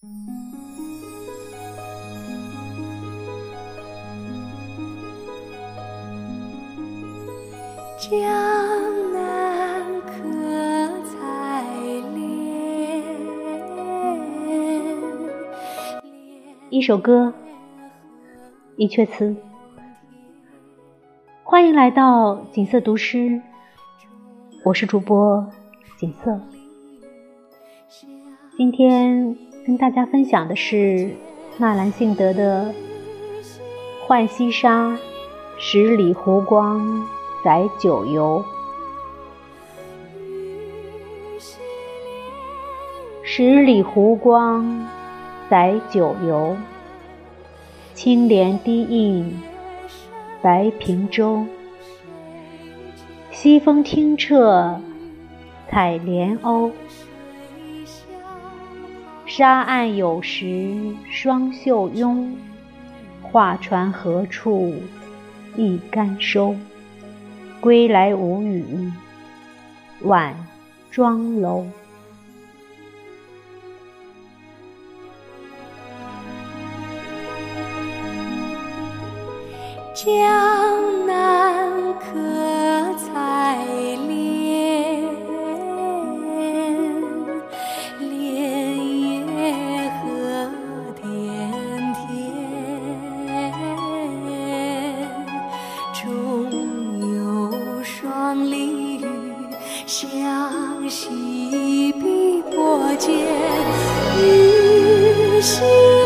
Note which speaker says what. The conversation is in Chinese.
Speaker 1: 江南可采莲，
Speaker 2: 一首歌，一阙词。欢迎来到锦瑟读诗，我是主播锦瑟。今天跟大家分享的是纳兰性德的《浣溪沙·十里湖光》。载酒游，十里湖光载酒游。青莲低映白平洲，西风听彻采莲鸥。沙岸有时双袖拥，画船何处一竿收。归来无语晚妆楼。
Speaker 1: 江双鲤鱼相戏碧波间，鱼戏。